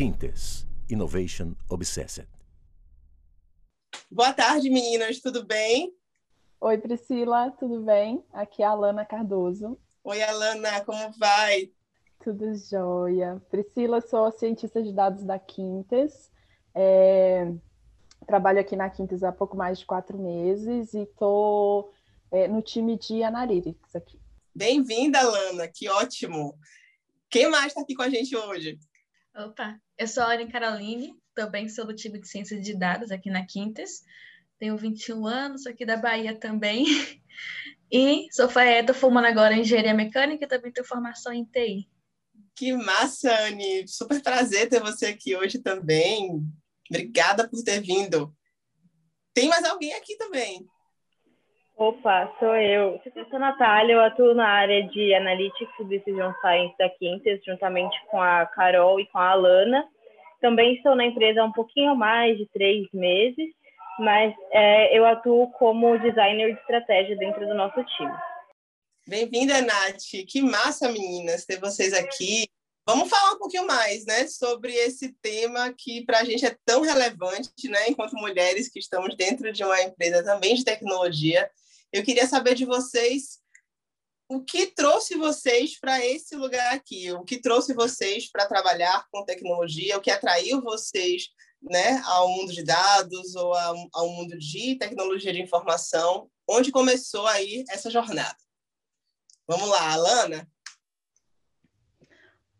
Quintes, Innovation Obsessed. Boa tarde, meninas, tudo bem? Oi, Priscila, tudo bem? Aqui é a Alana Cardoso. Oi, Alana, como vai? Tudo jóia. Priscila, sou cientista de dados da Quintes. É... Trabalho aqui na Quintes há pouco mais de quatro meses e estou é, no time de Analytics aqui. Bem-vinda, Alana, que ótimo! Quem mais está aqui com a gente hoje? Opa, eu sou a Anne Caroline, também sou do time de Ciências de Dados aqui na Quintas. Tenho 21 anos, sou aqui da Bahia também. E sou estou formando agora em Engenharia Mecânica e também tenho formação em TI. Que massa, Anne! Super prazer ter você aqui hoje também. Obrigada por ter vindo. Tem mais alguém aqui também? Opa, sou eu. Eu sou a Natália, eu atuo na área de Analytics e Decision Science da Quintes, juntamente com a Carol e com a Alana. Também estou na empresa há um pouquinho mais de três meses, mas é, eu atuo como designer de estratégia dentro do nosso time. Bem-vinda, Nath. Que massa, meninas, ter vocês aqui. Vamos falar um pouquinho mais, né, sobre esse tema que para a gente é tão relevante, né, enquanto mulheres que estamos dentro de uma empresa também de tecnologia. Eu queria saber de vocês o que trouxe vocês para esse lugar aqui, o que trouxe vocês para trabalhar com tecnologia, o que atraiu vocês né, ao mundo de dados ou ao mundo de tecnologia de informação, onde começou aí essa jornada. Vamos lá, Alana?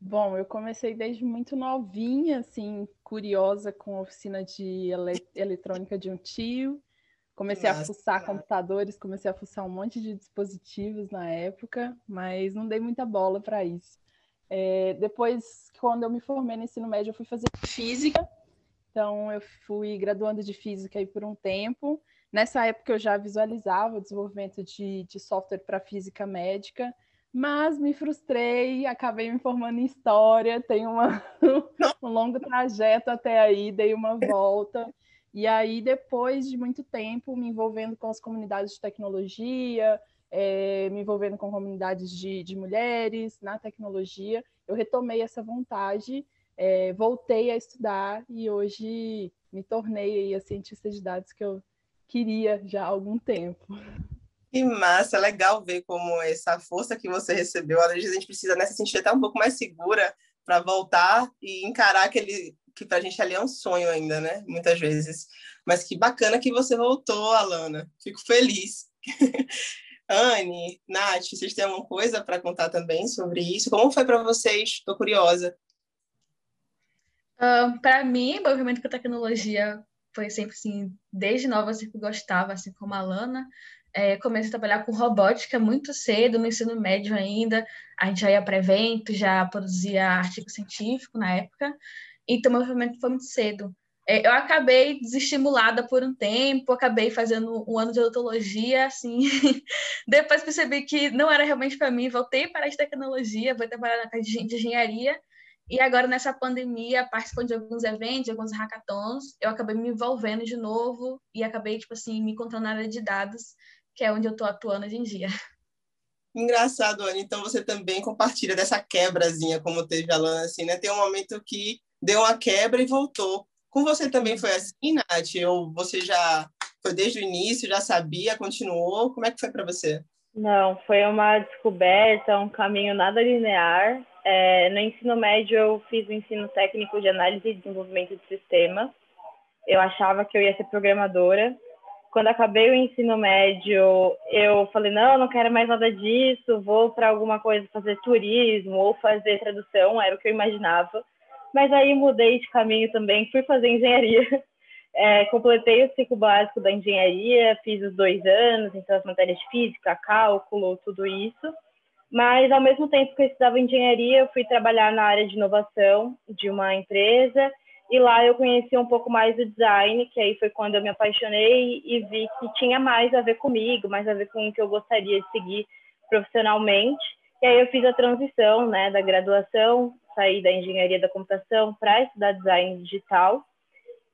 Bom, eu comecei desde muito novinha, assim, curiosa com a oficina de ele eletrônica de um tio. Comecei Nossa. a fuçar computadores, comecei a fuçar um monte de dispositivos na época, mas não dei muita bola para isso. É, depois, quando eu me formei no ensino médio, eu fui fazer física. Então, eu fui graduando de física aí por um tempo. Nessa época, eu já visualizava o desenvolvimento de, de software para física médica, mas me frustrei, acabei me formando em história. Tenho uma, um longo trajeto até aí, dei uma volta. E aí, depois de muito tempo me envolvendo com as comunidades de tecnologia, é, me envolvendo com comunidades de, de, mulheres na tecnologia, eu retomei essa vontade, é, voltei a estudar e hoje me tornei a cientista de dados que eu queria já há algum tempo. Que massa, legal ver como essa força que você recebeu, às vezes a gente precisa né, se sentir até um pouco mais segura para voltar e encarar aquele que para a gente ali é um sonho ainda, né? Muitas vezes. Mas que bacana que você voltou, Alana. Fico feliz. Anne, Nath, vocês têm alguma coisa para contar também sobre isso? Como foi para vocês? Estou curiosa. Para mim, o movimento com tecnologia foi sempre assim, desde nova eu sempre gostava, assim como a Alana. É, comecei a trabalhar com robótica muito cedo, no ensino médio ainda. A gente já ia para eventos, já produzia artigo científico na época. Então, meu movimento foi muito cedo. É, eu acabei desestimulada por um tempo, acabei fazendo um ano de odontologia, assim. Depois percebi que não era realmente para mim, voltei para a tecnologia, vou trabalhar na parte de engenharia. E agora, nessa pandemia, participando de alguns eventos, de alguns hackathons, eu acabei me envolvendo de novo e acabei, tipo assim, me encontrando na área de dados, que é onde eu estou atuando hoje em dia. Engraçado, Ana. Então, você também compartilha dessa quebrazinha, como teve a Lana, assim, né? Tem um momento que deu uma quebra e voltou. Com você também foi assim, Nath? Ou você já foi desde o início, já sabia, continuou? Como é que foi para você? Não, foi uma descoberta, um caminho nada linear. É, no ensino médio, eu fiz o ensino técnico de análise e desenvolvimento de sistema. Eu achava que eu ia ser programadora. Quando acabei o ensino médio, eu falei: não, não quero mais nada disso, vou para alguma coisa fazer turismo ou fazer tradução, era o que eu imaginava. Mas aí mudei de caminho também, fui fazer engenharia. É, completei o ciclo básico da engenharia, fiz os dois anos, então as matérias de física, cálculo, tudo isso. Mas ao mesmo tempo que eu estudava engenharia, eu fui trabalhar na área de inovação de uma empresa e lá eu conheci um pouco mais o design, que aí foi quando eu me apaixonei e vi que tinha mais a ver comigo, mais a ver com o que eu gostaria de seguir profissionalmente. E aí eu fiz a transição, né, da graduação sair da engenharia da computação para estudar design digital.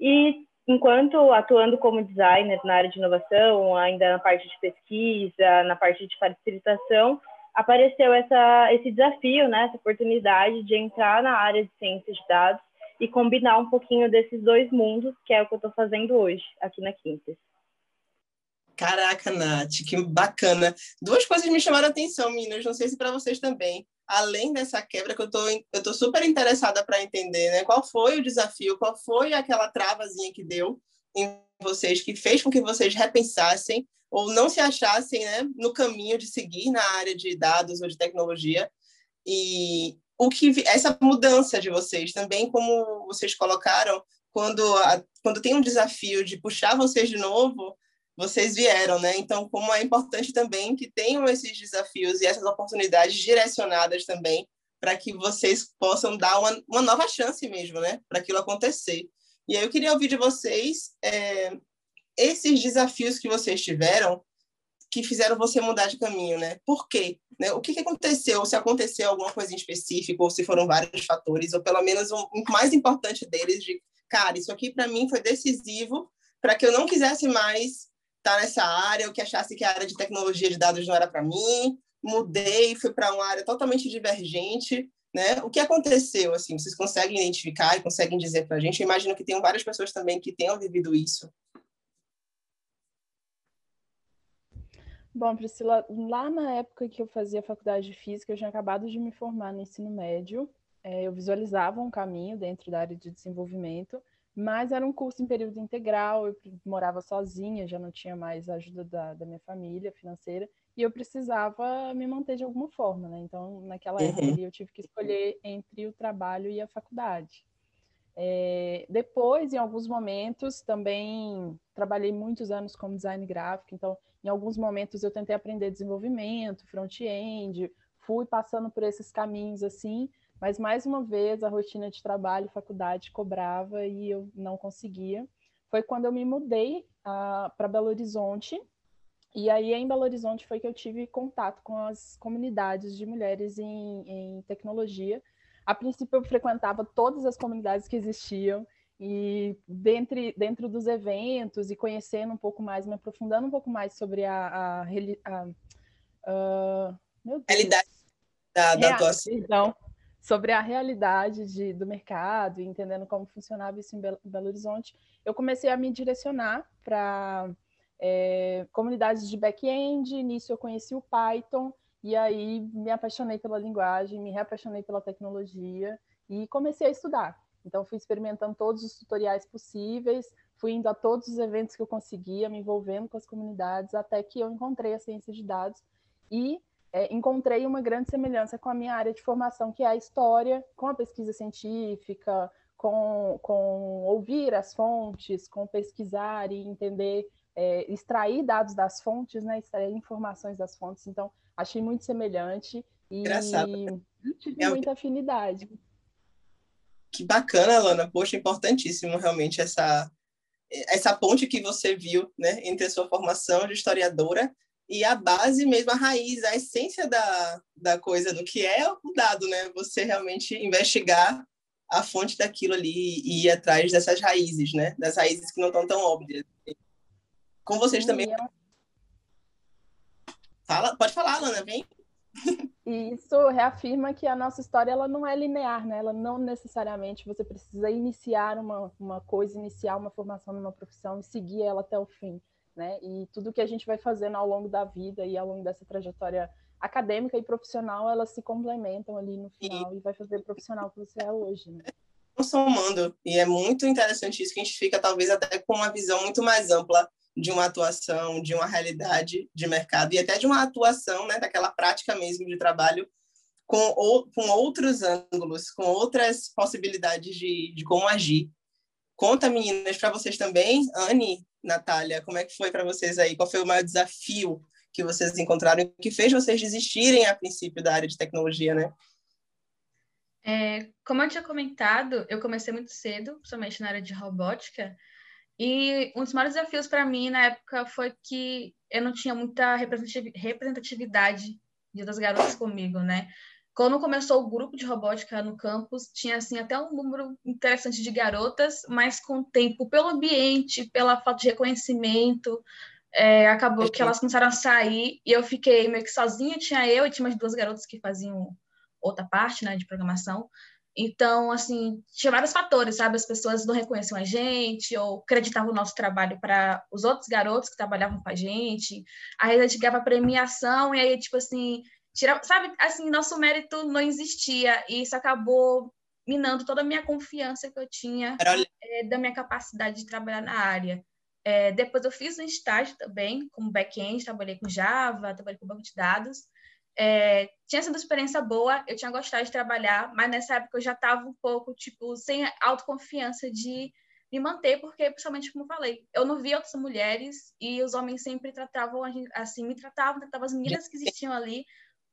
E enquanto atuando como designer na área de inovação, ainda na parte de pesquisa, na parte de facilitação, apareceu essa, esse desafio, né, essa oportunidade de entrar na área de ciências de dados e combinar um pouquinho desses dois mundos, que é o que eu estou fazendo hoje, aqui na Quintes. Caraca, Nath, que bacana. Duas coisas me chamaram a atenção, meninas, não sei se para vocês também. Além dessa quebra, que eu tô, eu tô super interessada para entender, né? Qual foi o desafio, qual foi aquela travazinha que deu em vocês, que fez com que vocês repensassem ou não se achassem né, no caminho de seguir na área de dados ou de tecnologia. E o que essa mudança de vocês também, como vocês colocaram, quando, a, quando tem um desafio de puxar vocês de novo, vocês vieram, né? Então, como é importante também que tenham esses desafios e essas oportunidades direcionadas também para que vocês possam dar uma, uma nova chance mesmo, né? Para aquilo acontecer. E aí eu queria ouvir de vocês é, esses desafios que vocês tiveram que fizeram você mudar de caminho, né? Por quê? Né? O que, que aconteceu? Se aconteceu alguma coisa em específico, ou se foram vários fatores, ou pelo menos um, um mais importante deles de, cara, isso aqui para mim foi decisivo para que eu não quisesse mais estar tá nessa área, ou que achasse que a área de tecnologia de dados não era para mim, mudei, fui para uma área totalmente divergente, né? O que aconteceu, assim, vocês conseguem identificar e conseguem dizer para a gente? Eu imagino que tem várias pessoas também que tenham vivido isso. Bom, Priscila, lá na época que eu fazia faculdade de física, eu tinha acabado de me formar no ensino médio. É, eu visualizava um caminho dentro da área de desenvolvimento, mas era um curso em período integral, eu morava sozinha, já não tinha mais a ajuda da, da minha família financeira, e eu precisava me manter de alguma forma, né? Então, naquela época uhum. eu tive que escolher entre o trabalho e a faculdade. É, depois, em alguns momentos, também trabalhei muitos anos como design gráfico, então em alguns momentos eu tentei aprender desenvolvimento, front-end, fui passando por esses caminhos assim, mas mais uma vez a rotina de trabalho, faculdade cobrava e eu não conseguia. Foi quando eu me mudei uh, ah, para Belo Horizonte. E aí em Belo Horizonte foi que eu tive contato com as comunidades de mulheres em, em tecnologia. A princípio eu frequentava todas as comunidades que existiam e dentre, dentro dos eventos e conhecendo um pouco mais, me aprofundando um pouco mais sobre a, a, a, a realidade da, da atuação. Então, sobre a realidade de, do mercado e entendendo como funcionava isso em Belo, Belo Horizonte, eu comecei a me direcionar para é, comunidades de back-end. Nisso eu conheci o Python e aí me apaixonei pela linguagem, me reapaixonei pela tecnologia e comecei a estudar. Então, fui experimentando todos os tutoriais possíveis, fui indo a todos os eventos que eu conseguia, me envolvendo com as comunidades, até que eu encontrei a ciência de dados e é, encontrei uma grande semelhança com a minha área de formação, que é a história, com a pesquisa científica, com, com ouvir as fontes, com pesquisar e entender, é, extrair dados das fontes, né, extrair informações das fontes. Então, achei muito semelhante e Engraçado. tive é muita afinidade que bacana, Lana. Poxa, importantíssimo realmente essa, essa ponte que você viu né, entre a sua formação de historiadora e a base mesmo, a raiz, a essência da, da coisa, do que é o dado, né? Você realmente investigar a fonte daquilo ali e ir atrás dessas raízes, né? Das raízes que não estão tão óbvias. Com vocês também. Fala, pode falar, Lana, vem. E isso reafirma que a nossa história ela não é linear, né? Ela não necessariamente você precisa iniciar uma, uma coisa, iniciar uma formação numa profissão e seguir ela até o fim, né? E tudo que a gente vai fazendo ao longo da vida e ao longo dessa trajetória acadêmica e profissional, elas se complementam ali no final e, e vai fazer o profissional que você é hoje, né? Somando, e é muito interessante isso que a gente fica talvez até com uma visão muito mais ampla de uma atuação, de uma realidade de mercado e até de uma atuação, né, daquela prática mesmo de trabalho com, ou, com outros ângulos, com outras possibilidades de, de como agir. Conta, meninas, para vocês também, Anne, Natália, como é que foi para vocês aí? Qual foi o maior desafio que vocês encontraram que fez vocês desistirem a princípio da área de tecnologia, né? É, como eu tinha comentado, eu comecei muito cedo, principalmente na área de robótica, e um dos maiores desafios para mim na época foi que eu não tinha muita representatividade de outras garotas comigo, né? Quando começou o grupo de robótica no campus, tinha assim até um número interessante de garotas, mas com o tempo, pelo ambiente, pela falta de reconhecimento, é, acabou que elas começaram a sair e eu fiquei meio que sozinha. Tinha eu e tinha mais duas garotas que faziam outra parte, né, de programação. Então, assim, tinha vários fatores, sabe? As pessoas não reconheciam a gente ou acreditavam no nosso trabalho para os outros garotos que trabalhavam com a gente. Aí a gente ganhava premiação e aí, tipo assim, tira, sabe? Assim, nosso mérito não existia e isso acabou minando toda a minha confiança que eu tinha é, da minha capacidade de trabalhar na área. É, depois eu fiz um estágio também, como back-end, trabalhei com Java, trabalhei com banco de dados. É, tinha sido uma experiência boa, eu tinha gostado de trabalhar, mas nessa época eu já estava um pouco, tipo, sem autoconfiança de me manter, porque, principalmente, como eu falei, eu não via outras mulheres e os homens sempre tratavam, assim, me tratavam, tratavam as meninas que existiam ali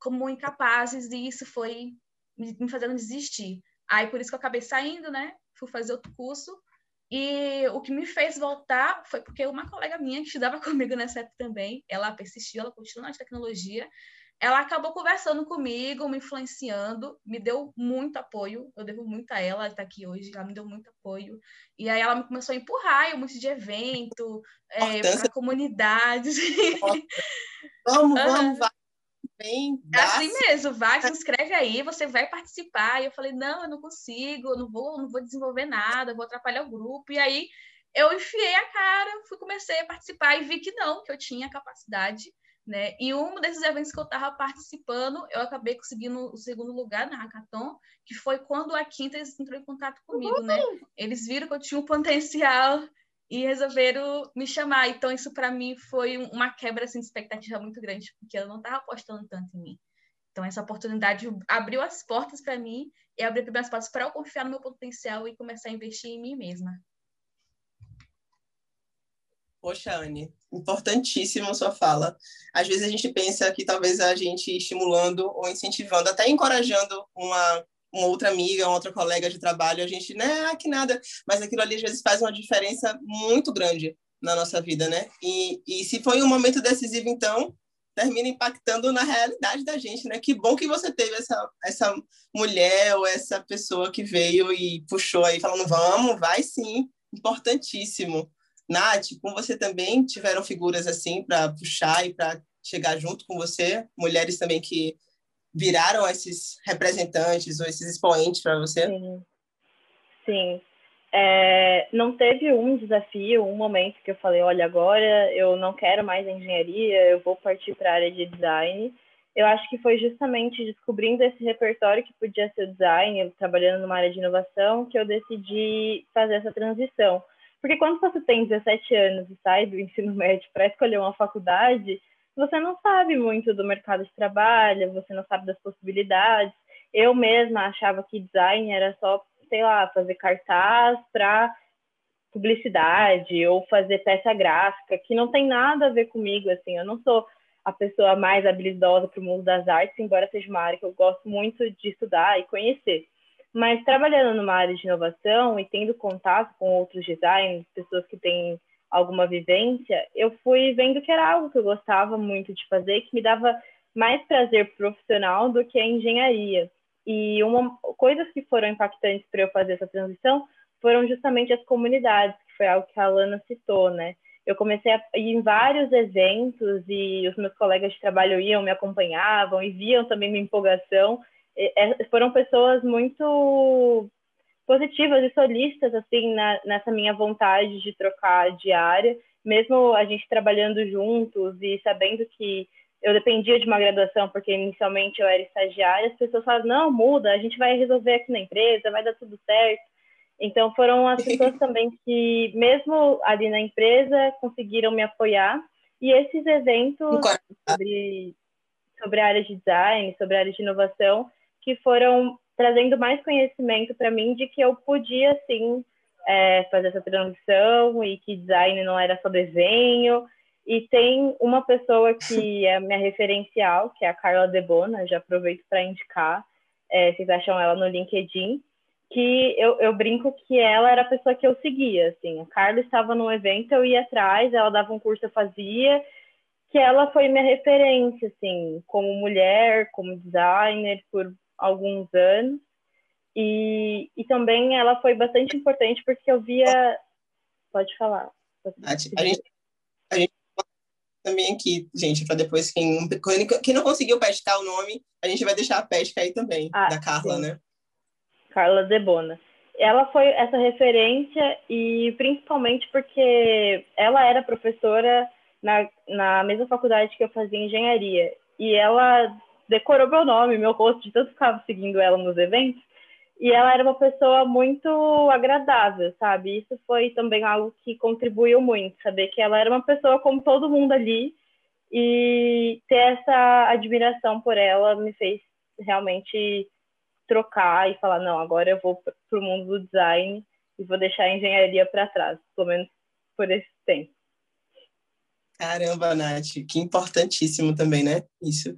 como incapazes e isso foi me fazendo desistir. Aí, por isso que eu acabei saindo, né? Fui fazer outro curso e o que me fez voltar foi porque uma colega minha que estudava comigo nessa época também, ela persistiu, ela continuou na tecnologia, ela acabou conversando comigo, me influenciando, me deu muito apoio, eu devo muito a ela, ela está aqui hoje, ela me deu muito apoio. E aí ela me começou a empurrar em um monte de evento, é, para comunidades. Vamos, vamos, vai. Bem, é assim mesmo, vai, se inscreve aí, você vai participar. E eu falei, não, eu não consigo, eu não vou, não vou desenvolver nada, vou atrapalhar o grupo. E aí eu enfiei a cara, fui comecei a participar e vi que não, que eu tinha capacidade, né? E um desses eventos que eu estava participando, eu acabei conseguindo o segundo lugar na Hackathon, que foi quando a Quinta entrou em contato comigo, né? Eles viram que eu tinha um potencial e resolveram me chamar. Então, isso para mim foi uma quebra assim, de expectativa muito grande, porque eu não estava apostando tanto em mim. Então, essa oportunidade abriu as portas para mim e abriu as portas para eu confiar no meu potencial e começar a investir em mim mesma. Poxa, Anne, importantíssima sua fala. Às vezes a gente pensa que talvez a gente estimulando ou incentivando, até encorajando uma uma outra amiga, uma outra colega de trabalho, a gente, né, ah, que nada, mas aquilo ali às vezes faz uma diferença muito grande na nossa vida, né? E, e se foi um momento decisivo, então, termina impactando na realidade da gente, né? Que bom que você teve essa, essa mulher ou essa pessoa que veio e puxou aí, falando, vamos, vai sim, importantíssimo. Nath, com você também tiveram figuras assim para puxar e para chegar junto com você, mulheres também que viraram esses representantes ou esses expoentes para você? Sim. Sim. É, não teve um desafio, um momento que eu falei, olha, agora eu não quero mais engenharia, eu vou partir para a área de design. Eu acho que foi justamente descobrindo esse repertório que podia ser o design, trabalhando numa área de inovação, que eu decidi fazer essa transição. Porque quando você tem 17 anos e sai do ensino médio para escolher uma faculdade, você não sabe muito do mercado de trabalho, você não sabe das possibilidades. Eu mesma achava que design era só, sei lá, fazer cartaz para publicidade ou fazer peça gráfica, que não tem nada a ver comigo, assim, eu não sou a pessoa mais habilidosa para o mundo das artes, embora seja uma área que eu gosto muito de estudar e conhecer. Mas trabalhando numa área de inovação e tendo contato com outros designers, pessoas que têm alguma vivência, eu fui vendo que era algo que eu gostava muito de fazer, que me dava mais prazer profissional do que a engenharia. E uma coisas que foram impactantes para eu fazer essa transição foram justamente as comunidades, que foi algo que a Alana citou, né? Eu comecei a ir em vários eventos e os meus colegas de trabalho iam, me acompanhavam e viam também minha empolgação. E, é, foram pessoas muito positivas e solistas assim na, nessa minha vontade de trocar de área, mesmo a gente trabalhando juntos e sabendo que eu dependia de uma graduação porque inicialmente eu era estagiária, as pessoas falavam não muda, a gente vai resolver aqui na empresa, vai dar tudo certo. Então foram as pessoas também que mesmo ali na empresa conseguiram me apoiar. E esses eventos sobre sobre a área de design, sobre a área de inovação que foram trazendo mais conhecimento para mim de que eu podia sim é, fazer essa transição e que design não era só desenho. E tem uma pessoa que é minha referencial, que é a Carla Debona, já aproveito para indicar, é, vocês acham ela no LinkedIn, que eu, eu brinco que ela era a pessoa que eu seguia, assim, a Carla estava num evento, eu ia atrás, ela dava um curso, eu fazia, que ela foi minha referência, assim, como mulher, como designer, por alguns anos. E, e também ela foi bastante importante porque eu via. Pode falar. a, gente, a gente também aqui, gente, para depois quem, quem não conseguiu pescar o nome, a gente vai deixar a pesca aí também, ah, da Carla, sim. né? Carla Debona. Ela foi essa referência e principalmente porque ela era professora na, na mesma faculdade que eu fazia engenharia. E ela decorou meu nome, meu rosto, de tanto ficava seguindo ela nos eventos. E ela era uma pessoa muito agradável, sabe? Isso foi também algo que contribuiu muito, saber que ela era uma pessoa como todo mundo ali e ter essa admiração por ela me fez realmente trocar e falar não, agora eu vou para o mundo do design e vou deixar a engenharia para trás, pelo menos por esse tempo. Caramba, Nath, que importantíssimo também, né? Isso.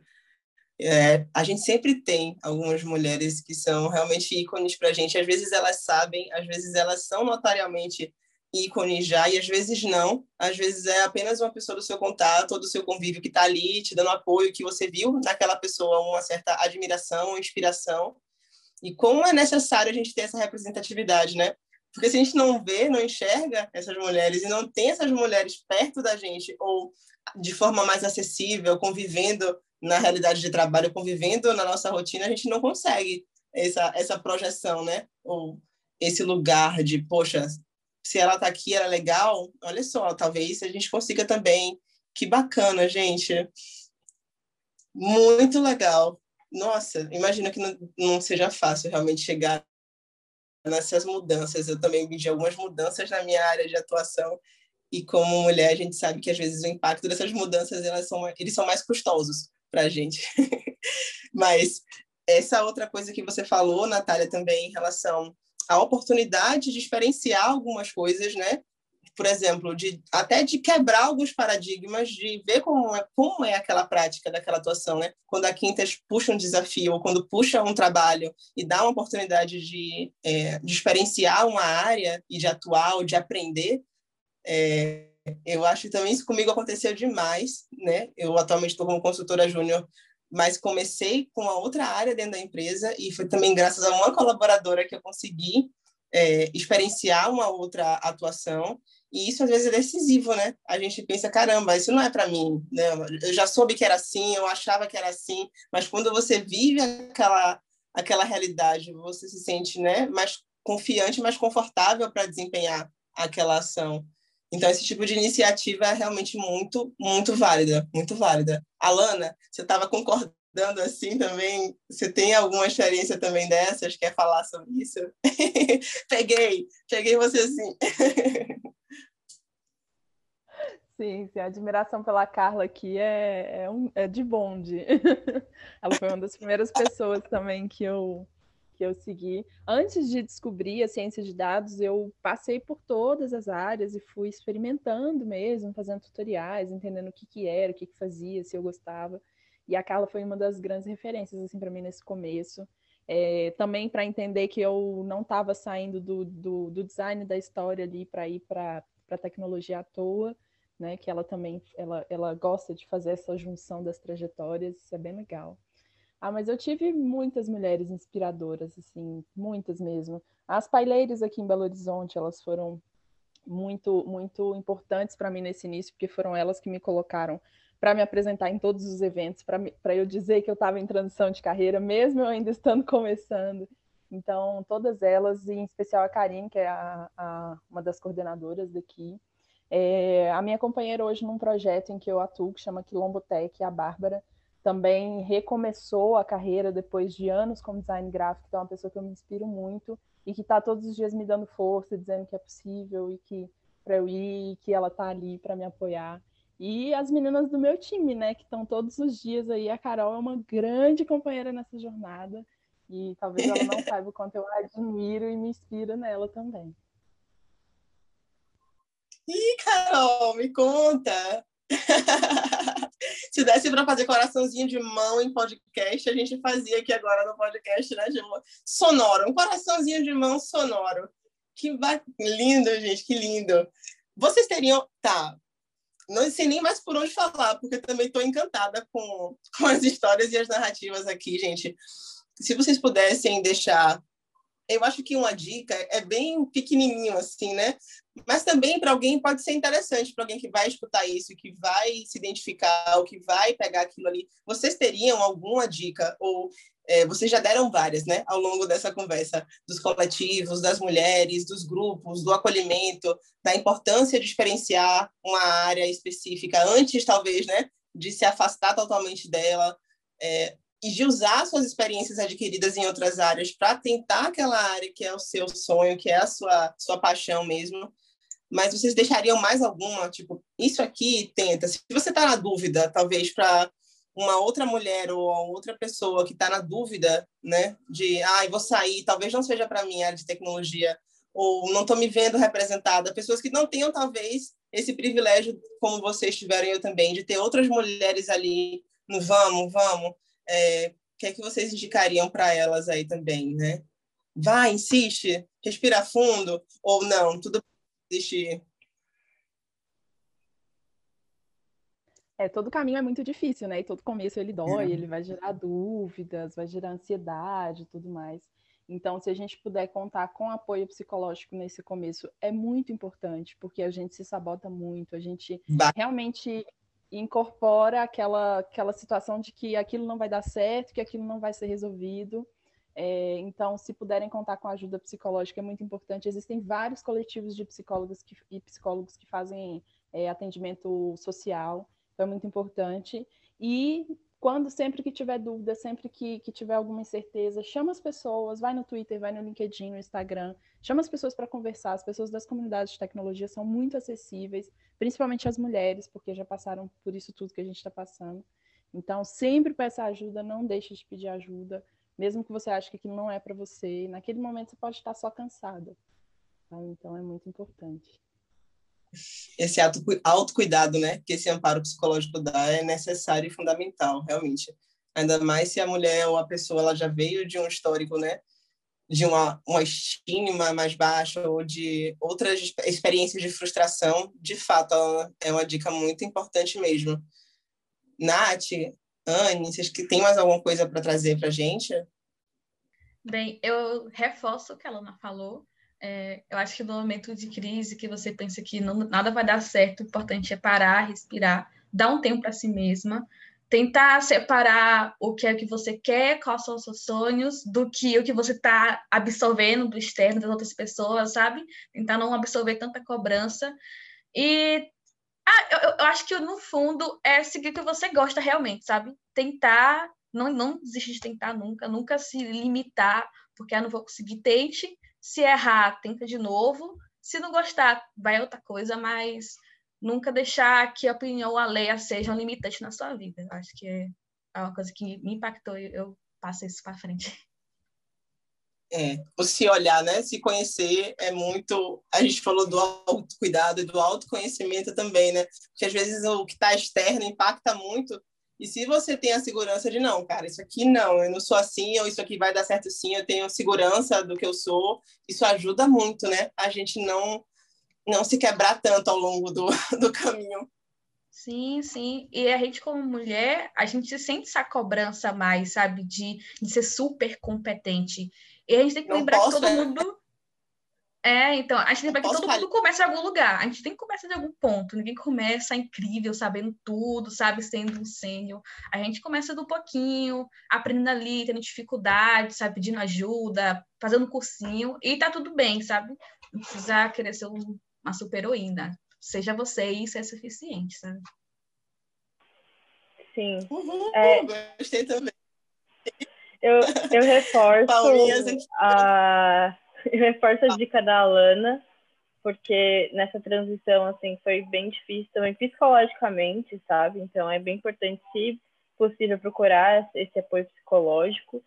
É, a gente sempre tem algumas mulheres que são realmente ícones para a gente. Às vezes elas sabem, às vezes elas são notariamente ícones já, e às vezes não. Às vezes é apenas uma pessoa do seu contato ou do seu convívio que está ali te dando apoio, que você viu naquela pessoa uma certa admiração, inspiração. E como é necessário a gente ter essa representatividade, né? Porque se a gente não vê, não enxerga essas mulheres e não tem essas mulheres perto da gente ou de forma mais acessível, convivendo na realidade de trabalho, convivendo na nossa rotina, a gente não consegue essa, essa projeção, né? Ou esse lugar de, poxa, se ela está aqui, ela é legal, olha só, talvez a gente consiga também. Que bacana, gente. Muito legal. Nossa, imagino que não, não seja fácil realmente chegar nessas mudanças. Eu também vi algumas mudanças na minha área de atuação e como mulher a gente sabe que às vezes o impacto dessas mudanças elas são eles são mais custosos para a gente. Mas essa outra coisa que você falou, Natália, também em relação à oportunidade de experienciar algumas coisas, né? por exemplo, de até de quebrar alguns paradigmas, de ver como é, como é aquela prática daquela atuação, né? Quando a Quintas puxa um desafio ou quando puxa um trabalho e dá uma oportunidade de, é, de experienciar uma área e de atuar ou de aprender, é, eu acho que também isso comigo aconteceu demais, né? Eu atualmente estou como consultora júnior mas comecei com a outra área dentro da empresa e foi também graças a uma colaboradora que eu consegui é, experienciar uma outra atuação e isso às vezes é decisivo, né? A gente pensa, caramba, isso não é para mim, né? Eu já soube que era assim, eu achava que era assim, mas quando você vive aquela aquela realidade, você se sente, né, mais confiante, mais confortável para desempenhar aquela ação. Então esse tipo de iniciativa é realmente muito, muito válida, muito válida. Alana, você estava concordando assim também? Você tem alguma experiência também dessas? Quer falar sobre isso? peguei, peguei você assim. Sim, sim, a admiração pela Carla aqui é, é, um, é de bonde. Ela foi uma das primeiras pessoas também que eu, que eu segui. Antes de descobrir a ciência de dados, eu passei por todas as áreas e fui experimentando mesmo, fazendo tutoriais, entendendo o que, que era, o que, que fazia, se eu gostava. E a Carla foi uma das grandes referências assim para mim nesse começo. É, também para entender que eu não estava saindo do, do, do, design da história ali para ir para a tecnologia à toa né? Que ela também ela, ela gosta de fazer essa junção das trajetórias, isso é bem legal. Ah, mas eu tive muitas mulheres inspiradoras, assim, muitas mesmo. As paileiras aqui em Belo Horizonte, elas foram muito, muito importantes para mim nesse início, porque foram elas que me colocaram para me apresentar em todos os eventos, para eu dizer que eu estava em transição de carreira, mesmo eu ainda estando começando. Então, todas elas, em especial a Karine, que é a, a, uma das coordenadoras daqui, é, a minha companheira hoje num projeto em que eu atuo, que chama Quilombotec, a Bárbara, também recomeçou a carreira depois de anos como design gráfico, então é uma pessoa que eu me inspiro muito e que está todos os dias me dando força, dizendo que é possível e que para eu ir, e que ela está ali para me apoiar. E as meninas do meu time, né, que estão todos os dias aí. A Carol é uma grande companheira nessa jornada e talvez ela não saiba o quanto eu admiro e me inspiro nela também. Ih, Carol, me conta. Se desse para fazer coraçãozinho de mão em podcast, a gente fazia aqui agora no podcast, né, de sonoro, um coraçãozinho de mão sonoro. Que ba... lindo, gente, que lindo. Vocês teriam, tá? Não sei nem mais por onde falar, porque também estou encantada com, com as histórias e as narrativas aqui, gente. Se vocês pudessem deixar eu acho que uma dica é bem pequenininho assim, né? Mas também para alguém pode ser interessante, para alguém que vai escutar isso, que vai se identificar, ou que vai pegar aquilo ali. Vocês teriam alguma dica ou é, vocês já deram várias, né, ao longo dessa conversa, dos coletivos, das mulheres, dos grupos, do acolhimento, da importância de experienciar uma área específica antes, talvez, né, de se afastar totalmente dela, é, e de usar suas experiências adquiridas em outras áreas para tentar aquela área que é o seu sonho, que é a sua, sua paixão mesmo. Mas vocês deixariam mais alguma? Tipo, isso aqui tenta. Se você está na dúvida, talvez para uma outra mulher ou outra pessoa que está na dúvida, né, de, ah, vou sair, talvez não seja para mim a área de tecnologia, ou não estou me vendo representada, pessoas que não tenham talvez esse privilégio, como vocês tiveram eu também, de ter outras mulheres ali no vamos, vamos, é, o que é que vocês indicariam para elas aí também, né? Vai, insiste, respira fundo, ou não, tudo desistir. É, todo caminho é muito difícil, né? E todo começo ele dói, é. ele vai gerar dúvidas, vai gerar ansiedade e tudo mais. Então, se a gente puder contar com apoio psicológico nesse começo, é muito importante, porque a gente se sabota muito, a gente bah. realmente incorpora aquela, aquela situação de que aquilo não vai dar certo, que aquilo não vai ser resolvido. É, então, se puderem contar com ajuda psicológica, é muito importante. Existem vários coletivos de psicólogos que, e psicólogos que fazem é, atendimento social. Então, é muito importante. E quando sempre que tiver dúvida, sempre que, que tiver alguma incerteza, chama as pessoas, vai no Twitter, vai no LinkedIn, no Instagram, chama as pessoas para conversar. As pessoas das comunidades de tecnologia são muito acessíveis, principalmente as mulheres, porque já passaram por isso tudo que a gente está passando. Então, sempre peça ajuda, não deixe de pedir ajuda, mesmo que você ache que aquilo não é para você. Naquele momento você pode estar só cansada. Tá? Então, é muito importante esse autocuidado, né, que esse amparo psicológico dá é necessário e fundamental, realmente. Ainda mais se a mulher ou a pessoa ela já veio de um histórico, né, de uma, uma estima mais baixa ou de outras experiências de frustração, de fato, é uma dica muito importante mesmo. Nath, Anne, vocês que tem mais alguma coisa para trazer para a gente? Bem, eu reforço o que a Luna falou. É, eu acho que no momento de crise que você pensa que não, nada vai dar certo, o importante é parar, respirar, dar um tempo para si mesma, tentar separar o que é que você quer, quais são os seus sonhos, do que o que você está absorvendo do externo das outras pessoas, sabe? Tentar não absorver tanta cobrança. E ah, eu, eu acho que no fundo é seguir o que você gosta realmente, sabe? Tentar, não, não desistir de tentar nunca, nunca se limitar, porque ah, não vou conseguir, tente se errar, tenta de novo. Se não gostar, vai outra coisa, mas nunca deixar que a opinião alheia seja um limitante na sua vida. Eu acho que é uma coisa que me impactou e eu passo isso para frente. É, se olhar, né? Se conhecer é muito. A gente falou do autocuidado e do autoconhecimento também, né? Porque às vezes o que está externo impacta muito e se você tem a segurança de não, cara, isso aqui não, eu não sou assim, ou isso aqui vai dar certo sim, eu tenho segurança do que eu sou, isso ajuda muito, né? A gente não não se quebrar tanto ao longo do, do caminho. Sim, sim. E a gente, como mulher, a gente sente essa cobrança mais, sabe? De, de ser super competente. E a gente tem que não lembrar posso, que todo é... mundo é, então, a gente lembra que todo mundo começa em algum lugar. A gente tem que começar de algum ponto. Ninguém começa incrível, sabendo tudo, sabe, sendo um sênior. A gente começa do pouquinho, aprendendo ali, tendo dificuldade, sabe, pedindo ajuda, fazendo cursinho, e tá tudo bem, sabe? Não precisa querer ser uma super heroína. Seja você e isso é suficiente, sabe? Sim. Uhum, é... Gostei também. Eu, eu reforço a eu reforço a dica da Alana, porque nessa transição, assim, foi bem difícil também psicologicamente, sabe? Então, é bem importante, se possível, procurar esse apoio psicológico.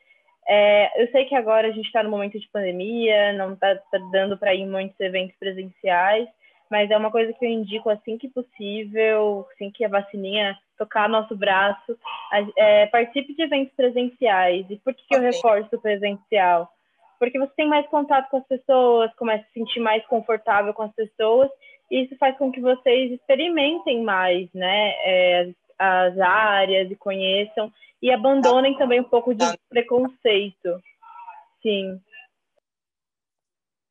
É, eu sei que agora a gente está no momento de pandemia, não está tá dando para ir em muitos eventos presenciais, mas é uma coisa que eu indico assim que possível, assim que a vacininha tocar nosso braço, é, participe de eventos presenciais. E por que, que eu reforço o presencial? Porque você tem mais contato com as pessoas, começa a se sentir mais confortável com as pessoas, e isso faz com que vocês experimentem mais, né, é, as áreas e conheçam, e abandonem também um pouco de preconceito. Sim.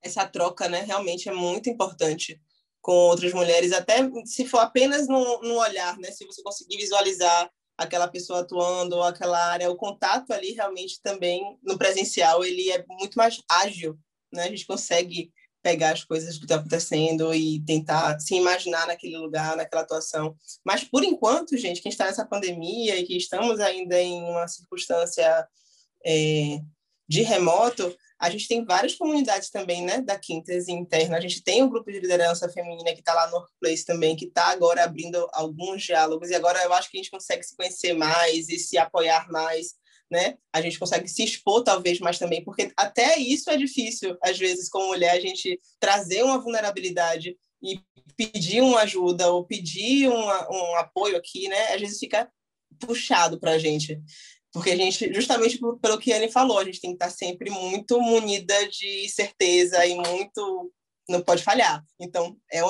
essa troca, né, realmente é muito importante com outras mulheres, até se for apenas no, no olhar, né, se você conseguir visualizar aquela pessoa atuando aquela área, o contato ali realmente também no presencial ele é muito mais ágil, né? A gente consegue pegar as coisas que estão acontecendo e tentar se imaginar naquele lugar, naquela atuação. Mas por enquanto, gente, que está nessa pandemia e que estamos ainda em uma circunstância é, de remoto, a gente tem várias comunidades também, né, da Quintas interna. A gente tem um grupo de liderança feminina que está lá no Workplace também, que está agora abrindo alguns diálogos, e agora eu acho que a gente consegue se conhecer mais e se apoiar mais, né? A gente consegue se expor talvez mais também, porque até isso é difícil, às vezes, como mulher, a gente trazer uma vulnerabilidade e pedir uma ajuda ou pedir uma, um apoio aqui, né? Às vezes fica puxado para a gente. Porque a gente, justamente pelo que a Anne falou, a gente tem que estar sempre muito munida de certeza e muito. Não pode falhar. Então, é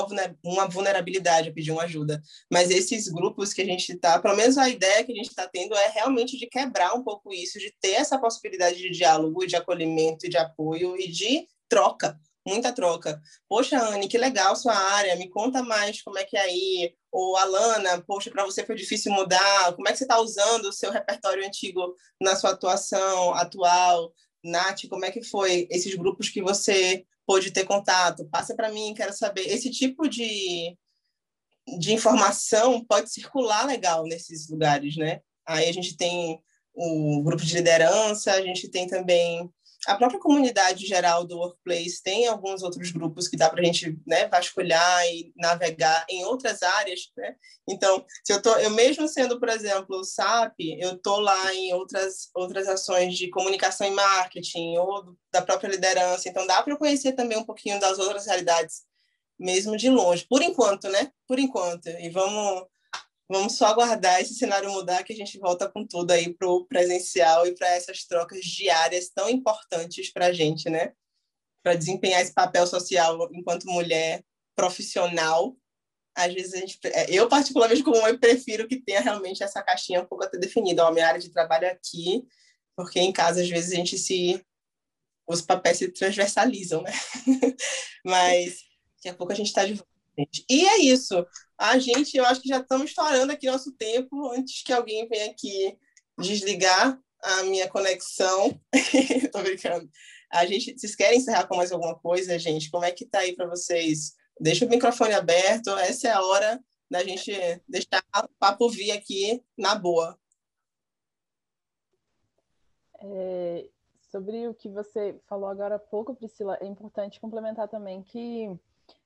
uma vulnerabilidade pedir uma ajuda. Mas esses grupos que a gente está, pelo menos a ideia que a gente está tendo é realmente de quebrar um pouco isso, de ter essa possibilidade de diálogo, de acolhimento, de apoio e de troca muita troca. Poxa, Anne, que legal sua área, me conta mais como é que é aí. Ou Alana, poxa, para você foi difícil mudar, como é que você está usando o seu repertório antigo na sua atuação atual? Nath, como é que foi esses grupos que você pôde ter contato? Passa para mim, quero saber. Esse tipo de, de informação pode circular legal nesses lugares, né? Aí a gente tem o grupo de liderança, a gente tem também a própria comunidade geral do Workplace tem alguns outros grupos que dá para a gente né, vasculhar e navegar em outras áreas. Né? Então, se eu, tô, eu mesmo sendo, por exemplo, SAP, eu estou lá em outras, outras ações de comunicação e marketing ou da própria liderança. Então, dá para eu conhecer também um pouquinho das outras realidades, mesmo de longe. Por enquanto, né? Por enquanto. E vamos Vamos só aguardar esse cenário mudar que a gente volta com tudo aí para o presencial e para essas trocas diárias tão importantes para a gente, né? Para desempenhar esse papel social enquanto mulher profissional. Às vezes a gente, é, eu particularmente como eu prefiro que tenha realmente essa caixinha um pouco até definida, ó, minha área de trabalho é aqui, porque em casa às vezes a gente se os papéis se transversalizam, né? Mas daqui a pouco a gente está de volta. E é isso. A gente, eu acho que já estamos estourando aqui nosso tempo antes que alguém venha aqui desligar a minha conexão. Tô brincando. A gente, vocês querem encerrar com mais alguma coisa, gente? Como é que tá aí para vocês? Deixa o microfone aberto. Essa é a hora da gente deixar o papo vir aqui na boa. É, sobre o que você falou agora há pouco, Priscila, é importante complementar também que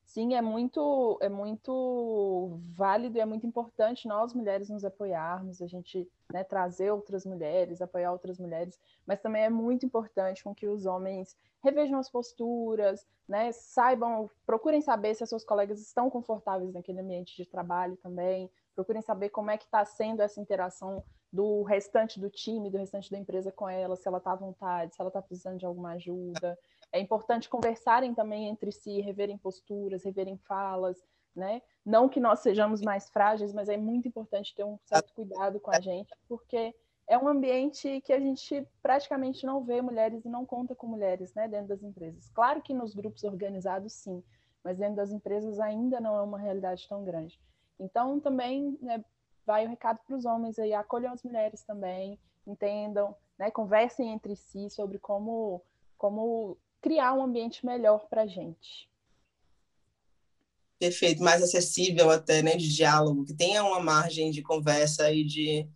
Sim, é muito, é muito válido e é muito importante nós mulheres nos apoiarmos, a gente né, trazer outras mulheres, apoiar outras mulheres, mas também é muito importante com que os homens revejam as posturas, né, saibam, procurem saber se as suas colegas estão confortáveis naquele ambiente de trabalho também, procurem saber como é que está sendo essa interação do restante do time, do restante da empresa com ela, se ela está à vontade, se ela está precisando de alguma ajuda. É importante conversarem também entre si, reverem posturas, reverem falas, né? Não que nós sejamos mais frágeis, mas é muito importante ter um certo cuidado com a gente, porque é um ambiente que a gente praticamente não vê mulheres e não conta com mulheres, né, dentro das empresas. Claro que nos grupos organizados sim, mas dentro das empresas ainda não é uma realidade tão grande. Então também né, vai o recado para os homens aí, acolham as mulheres também, entendam, né, conversem entre si sobre como como criar um ambiente melhor para a gente. Perfeito, mais acessível até, né, de diálogo, que tenha uma margem de conversa e de,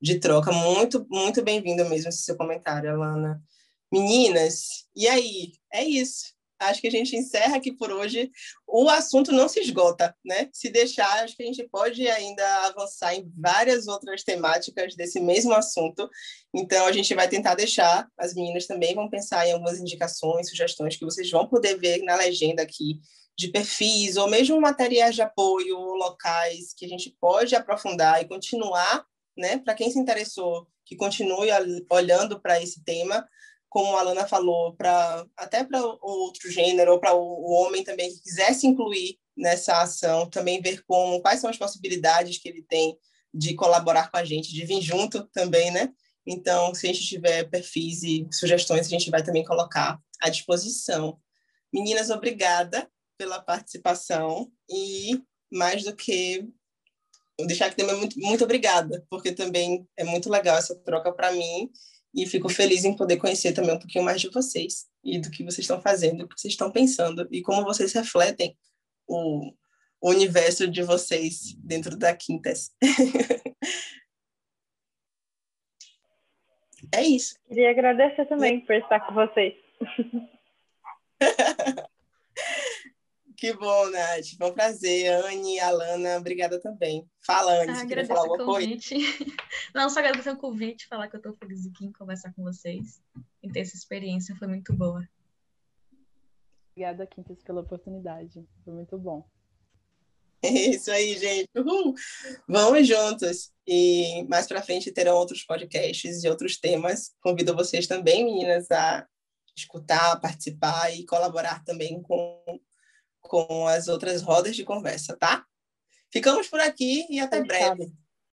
de troca. Muito, muito bem-vindo mesmo esse seu comentário, Alana. Meninas, e aí? É isso acho que a gente encerra aqui por hoje. O assunto não se esgota, né? Se deixar, acho que a gente pode ainda avançar em várias outras temáticas desse mesmo assunto. Então, a gente vai tentar deixar, as meninas também vão pensar em algumas indicações, sugestões que vocês vão poder ver na legenda aqui, de perfis, ou mesmo materiais de apoio locais que a gente pode aprofundar e continuar, né? Para quem se interessou, que continue olhando para esse tema como a Alana falou, para até para outro gênero ou para o, homem também que quisesse incluir nessa ação, também ver como quais são as possibilidades que ele tem de colaborar com a gente, de vir junto também, né? Então, se a gente tiver perfis e sugestões, a gente vai também colocar à disposição. Meninas, obrigada pela participação e mais do que deixar aqui também muito, muito obrigada, porque também é muito legal essa troca para mim e fico feliz em poder conhecer também um pouquinho mais de vocês e do que vocês estão fazendo, do que vocês estão pensando e como vocês refletem o, o universo de vocês dentro da Quintas. é isso. Queria agradecer também por estar com vocês. que bom, Nath. Foi um prazer. Anne, Alana, obrigada também. Fala, Anne, ah, se queria falar alguma coisa. Não, só agradecer o convite, falar que eu estou feliz aqui em conversar com vocês e ter essa experiência. Foi muito boa. Obrigada, Quintas, pela oportunidade. Foi muito bom. É isso aí, gente. Uhul. Vamos juntos. E mais para frente terão outros podcasts e outros temas. Convido vocês também, meninas, a escutar, participar e colaborar também com, com as outras rodas de conversa, tá? Ficamos por aqui e até breve.